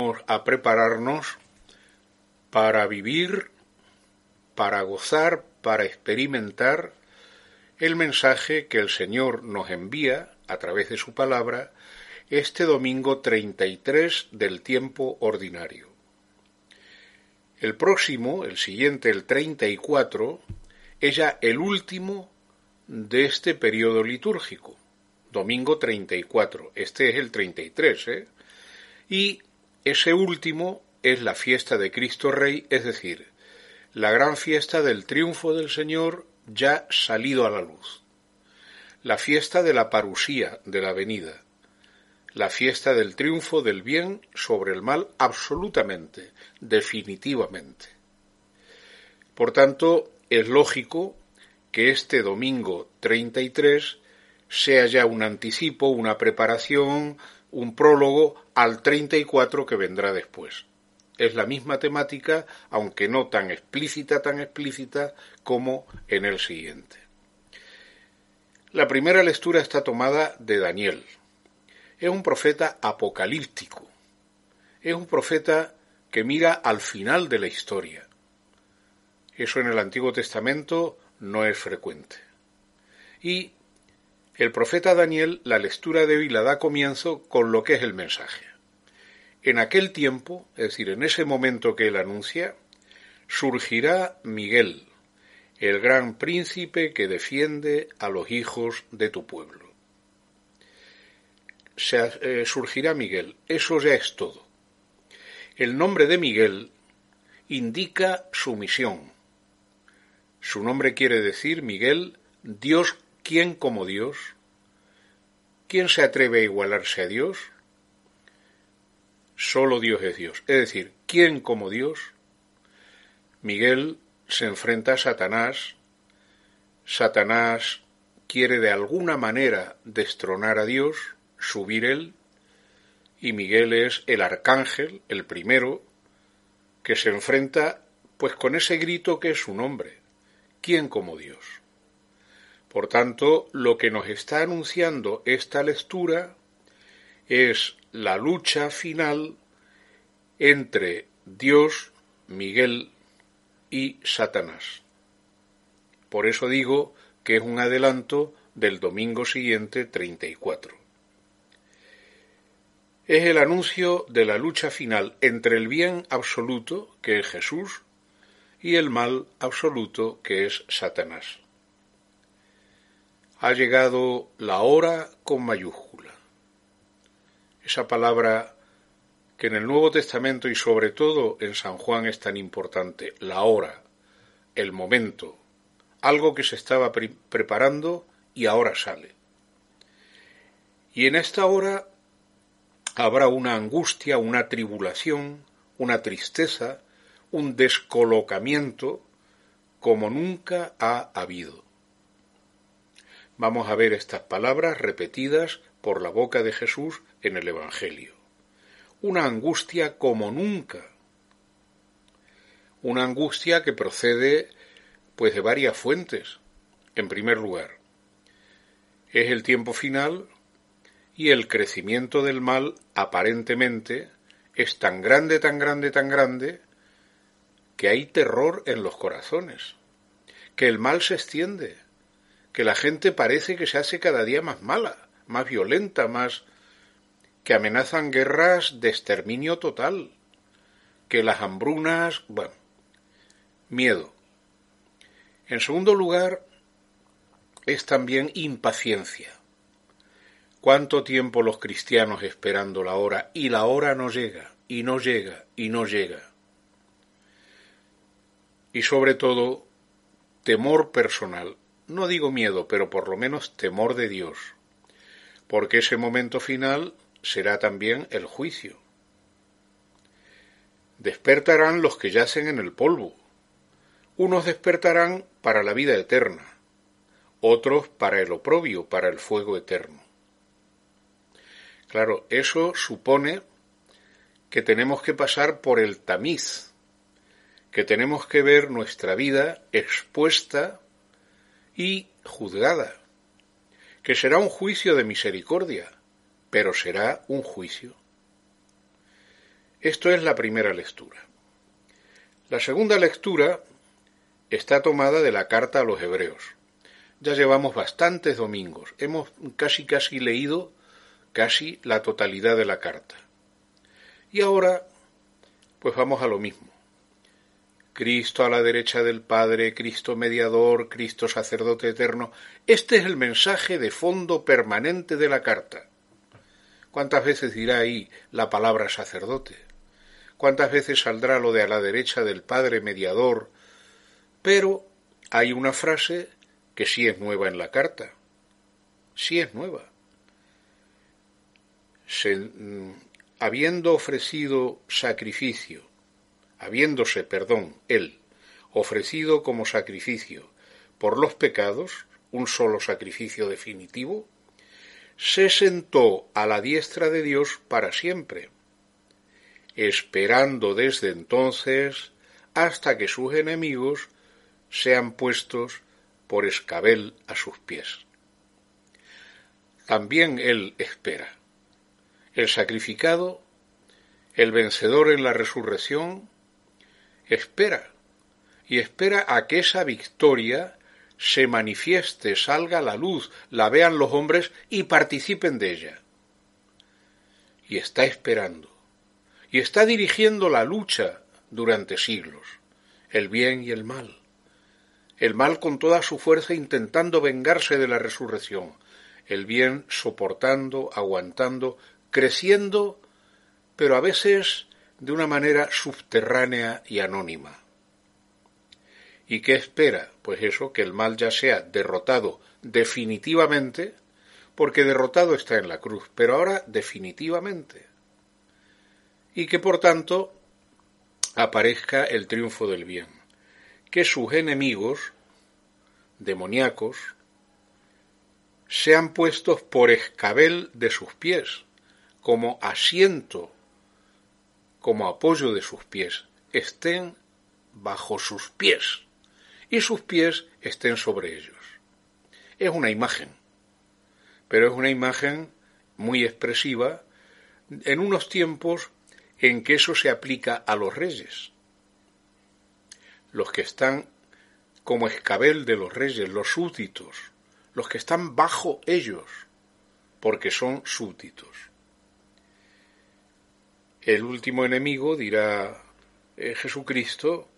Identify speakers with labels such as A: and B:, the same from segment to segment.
A: Vamos a prepararnos para vivir, para gozar, para experimentar el mensaje que el Señor nos envía a través de su palabra este domingo 33 del tiempo ordinario. El próximo, el siguiente, el 34, es ya el último de este periodo litúrgico, domingo 34. Este es el 33, ¿eh? Y ese último es la fiesta de Cristo Rey, es decir, la gran fiesta del triunfo del Señor ya salido a la luz. La fiesta de la parusía, de la venida. La fiesta del triunfo del bien sobre el mal absolutamente, definitivamente. Por tanto, es lógico que este domingo 33 sea ya un anticipo, una preparación, un prólogo al 34 que vendrá después. Es la misma temática, aunque no tan explícita, tan explícita como en el siguiente. La primera lectura está tomada de Daniel. Es un profeta apocalíptico. Es un profeta que mira al final de la historia. Eso en el Antiguo Testamento no es frecuente. Y el profeta Daniel, la lectura de hoy la da comienzo con lo que es el mensaje. En aquel tiempo, es decir, en ese momento que él anuncia, surgirá Miguel, el gran príncipe que defiende a los hijos de tu pueblo. Se, eh, surgirá Miguel, eso ya es todo. El nombre de Miguel indica su misión, su nombre quiere decir, Miguel, Dios, ¿quién como Dios? ¿Quién se atreve a igualarse a Dios? Solo Dios es Dios. Es decir, ¿quién como Dios? Miguel se enfrenta a Satanás. Satanás quiere de alguna manera destronar a Dios, subir él, y Miguel es el arcángel, el primero, que se enfrenta pues con ese grito que es su nombre, ¿quién como Dios? Por tanto, lo que nos está anunciando esta lectura es la lucha final entre Dios, Miguel y Satanás. Por eso digo que es un adelanto del domingo siguiente 34. Es el anuncio de la lucha final entre el bien absoluto, que es Jesús, y el mal absoluto que es Satanás. Ha llegado la hora con mayúscula. Esa palabra que en el Nuevo Testamento y sobre todo en San Juan es tan importante, la hora, el momento, algo que se estaba preparando y ahora sale. Y en esta hora habrá una angustia, una tribulación, una tristeza, un descolocamiento como nunca ha habido. Vamos a ver estas palabras repetidas por la boca de Jesús en el Evangelio. Una angustia como nunca. Una angustia que procede pues de varias fuentes. En primer lugar, es el tiempo final y el crecimiento del mal aparentemente es tan grande, tan grande, tan grande que hay terror en los corazones, que el mal se extiende, que la gente parece que se hace cada día más mala, más violenta, más que amenazan guerras de exterminio total, que las hambrunas, bueno, miedo. En segundo lugar, es también impaciencia. ¿Cuánto tiempo los cristianos esperando la hora y la hora no llega, y no llega, y no llega? y sobre todo temor personal. No digo miedo, pero por lo menos temor de Dios, porque ese momento final será también el juicio. Despertarán los que yacen en el polvo. Unos despertarán para la vida eterna, otros para el oprobio, para el fuego eterno. Claro, eso supone que tenemos que pasar por el tamiz, que tenemos que ver nuestra vida expuesta y juzgada, que será un juicio de misericordia, pero será un juicio. Esto es la primera lectura. La segunda lectura está tomada de la carta a los hebreos. Ya llevamos bastantes domingos, hemos casi casi leído casi la totalidad de la carta. Y ahora, pues vamos a lo mismo. Cristo a la derecha del Padre, Cristo mediador, Cristo sacerdote eterno. Este es el mensaje de fondo permanente de la carta. ¿Cuántas veces dirá ahí la palabra sacerdote? ¿Cuántas veces saldrá lo de a la derecha del Padre mediador? Pero hay una frase que sí es nueva en la carta. Sí es nueva. Mm, habiendo ofrecido sacrificio, habiéndose, perdón, él, ofrecido como sacrificio por los pecados, un solo sacrificio definitivo, se sentó a la diestra de Dios para siempre, esperando desde entonces hasta que sus enemigos sean puestos por escabel a sus pies. También Él espera. El sacrificado, el vencedor en la resurrección, espera y espera a que esa victoria se manifieste, salga a la luz, la vean los hombres y participen de ella. Y está esperando. Y está dirigiendo la lucha durante siglos, el bien y el mal. El mal con toda su fuerza intentando vengarse de la resurrección, el bien soportando, aguantando, creciendo, pero a veces de una manera subterránea y anónima. ¿Y qué espera? Pues eso, que el mal ya sea derrotado definitivamente, porque derrotado está en la cruz, pero ahora definitivamente. Y que por tanto aparezca el triunfo del bien, que sus enemigos demoníacos sean puestos por escabel de sus pies, como asiento, como apoyo de sus pies, estén bajo sus pies y sus pies estén sobre ellos. Es una imagen, pero es una imagen muy expresiva en unos tiempos en que eso se aplica a los reyes, los que están como escabel de los reyes, los súbditos, los que están bajo ellos, porque son súbditos. El último enemigo, dirá eh, Jesucristo,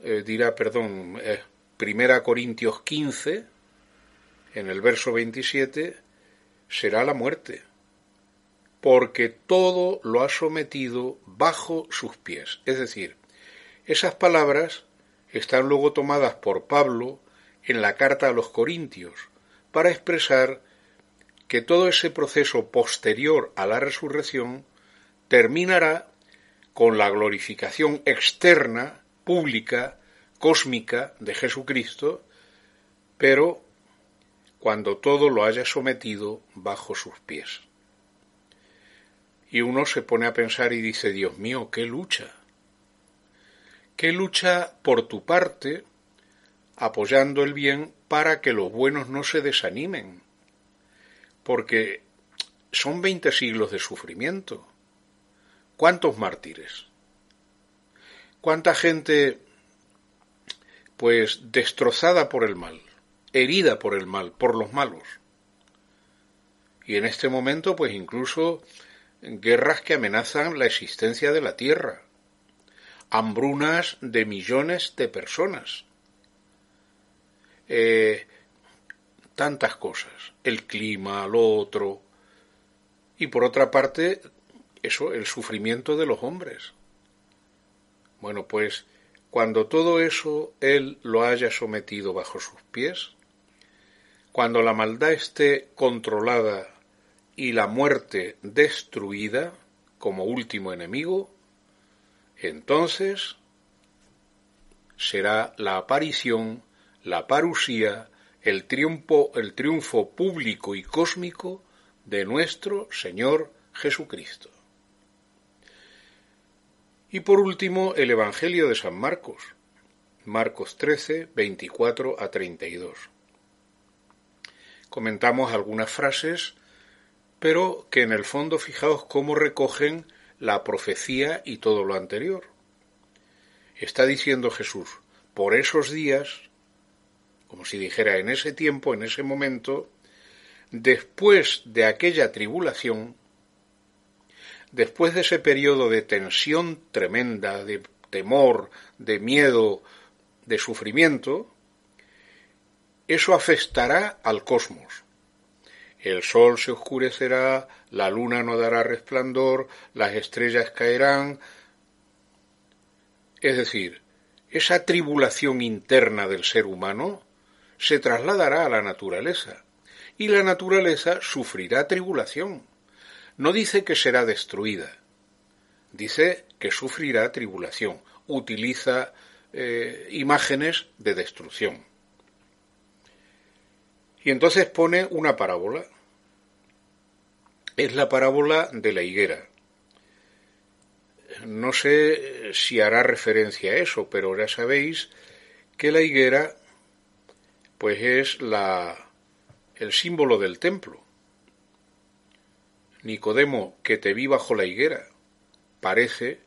A: eh, dirá, perdón, eh, Primera Corintios 15, en el verso 27, será la muerte, porque todo lo ha sometido bajo sus pies. Es decir, esas palabras están luego tomadas por Pablo en la carta a los Corintios para expresar que todo ese proceso posterior a la resurrección terminará con la glorificación externa, pública, cósmica de Jesucristo, pero cuando todo lo haya sometido bajo sus pies. Y uno se pone a pensar y dice, Dios mío, qué lucha. Qué lucha por tu parte, apoyando el bien para que los buenos no se desanimen. Porque son veinte siglos de sufrimiento. ¿Cuántos mártires? ¿Cuánta gente pues destrozada por el mal, herida por el mal, por los malos? Y en este momento pues incluso guerras que amenazan la existencia de la tierra, hambrunas de millones de personas, eh, tantas cosas, el clima, lo otro, y por otra parte eso, el sufrimiento de los hombres. Bueno, pues cuando todo eso Él lo haya sometido bajo sus pies, cuando la maldad esté controlada y la muerte destruida como último enemigo, entonces será la aparición, la parusía, el triunfo, el triunfo público y cósmico de nuestro Señor Jesucristo. Y por último, el Evangelio de San Marcos, Marcos 13, 24 a 32. Comentamos algunas frases, pero que en el fondo fijaos cómo recogen la profecía y todo lo anterior. Está diciendo Jesús, por esos días, como si dijera en ese tiempo, en ese momento, después de aquella tribulación, después de ese periodo de tensión tremenda, de temor, de miedo, de sufrimiento, eso afectará al cosmos. El sol se oscurecerá, la luna no dará resplandor, las estrellas caerán. Es decir, esa tribulación interna del ser humano se trasladará a la naturaleza y la naturaleza sufrirá tribulación. No dice que será destruida, dice que sufrirá tribulación. Utiliza eh, imágenes de destrucción. Y entonces pone una parábola. Es la parábola de la higuera. No sé si hará referencia a eso, pero ya sabéis que la higuera pues es la el símbolo del templo. Nicodemo, que te vi bajo la higuera, parece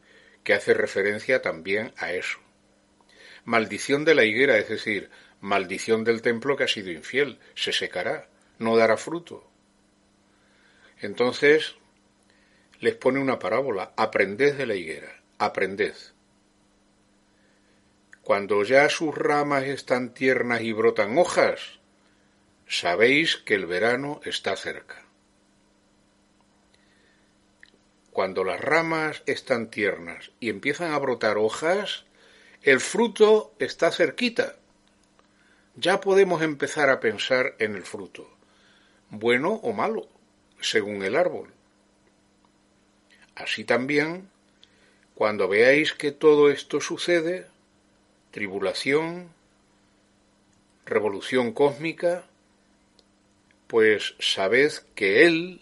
A: que hace referencia también a eso. Maldición de la higuera, es decir, maldición del templo que ha sido infiel, se secará, no dará fruto. Entonces les pone una parábola, aprended de la higuera, aprended. Cuando ya sus ramas están tiernas y brotan hojas, sabéis que el verano está cerca. Cuando las ramas están tiernas y empiezan a brotar hojas, el fruto está cerquita ya podemos empezar a pensar en el fruto, bueno o malo, según el árbol. Así también, cuando veáis que todo esto sucede, tribulación, revolución cósmica, pues sabed que Él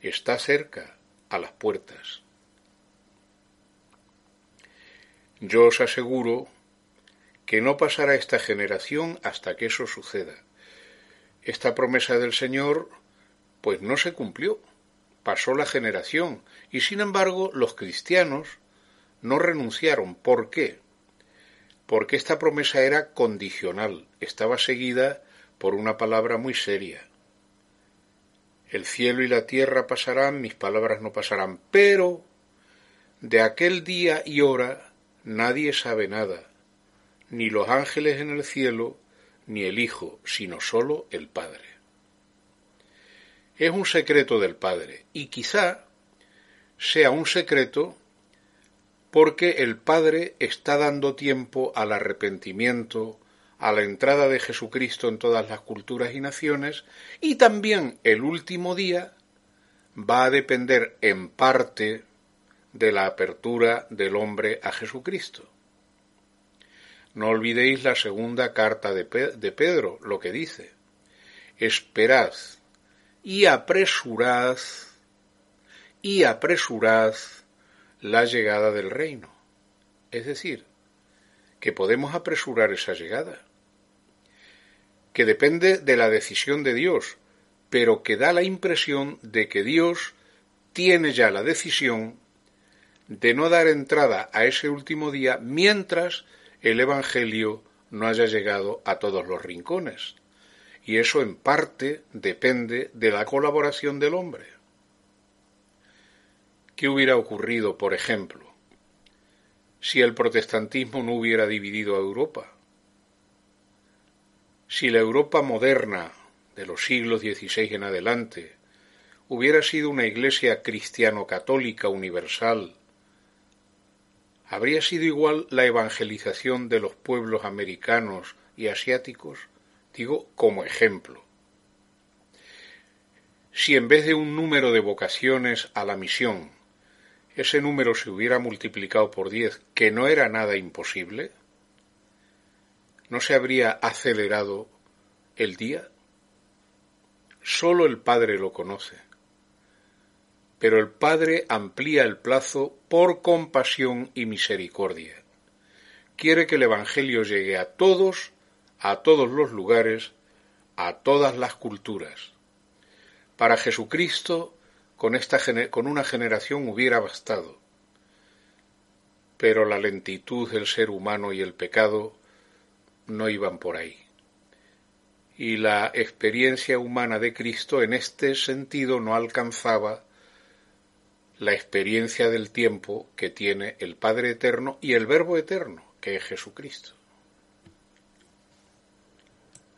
A: está cerca, a las puertas. Yo os aseguro que no pasará esta generación hasta que eso suceda. Esta promesa del Señor, pues no se cumplió, pasó la generación, y sin embargo los cristianos no renunciaron. ¿Por qué? Porque esta promesa era condicional, estaba seguida por una palabra muy seria. El cielo y la tierra pasarán, mis palabras no pasarán, pero de aquel día y hora nadie sabe nada, ni los ángeles en el cielo, ni el Hijo, sino sólo el Padre. Es un secreto del Padre, y quizá sea un secreto porque el Padre está dando tiempo al arrepentimiento, a la entrada de Jesucristo en todas las culturas y naciones, y también el último día va a depender en parte de la apertura del hombre a Jesucristo. No olvidéis la segunda carta de, Pedro, lo que dice. Esperad y apresurad y apresurad la llegada del reino. Es decir, que podemos apresurar esa llegada, que depende de la decisión de Dios, pero que da la impresión de que Dios tiene ya la decisión de no dar entrada a ese último día mientras el Evangelio no haya llegado a todos los rincones. Y eso en parte depende de la colaboración del hombre. ¿Qué hubiera ocurrido, por ejemplo, si el protestantismo no hubiera dividido a Europa? Si la Europa moderna de los siglos XVI en adelante hubiera sido una iglesia cristiano-católica universal ¿Habría sido igual la evangelización de los pueblos americanos y asiáticos? Digo como ejemplo. Si en vez de un número de vocaciones a la misión ese número se hubiera multiplicado por diez, que no era nada imposible, ¿no se habría acelerado el día? Solo el Padre lo conoce. Pero el Padre amplía el plazo por compasión y misericordia. Quiere que el Evangelio llegue a todos, a todos los lugares, a todas las culturas. Para Jesucristo, con, esta, con una generación hubiera bastado. Pero la lentitud del ser humano y el pecado no iban por ahí y la experiencia humana de Cristo en este sentido no alcanzaba la experiencia del tiempo que tiene el Padre Eterno y el Verbo Eterno, que es Jesucristo.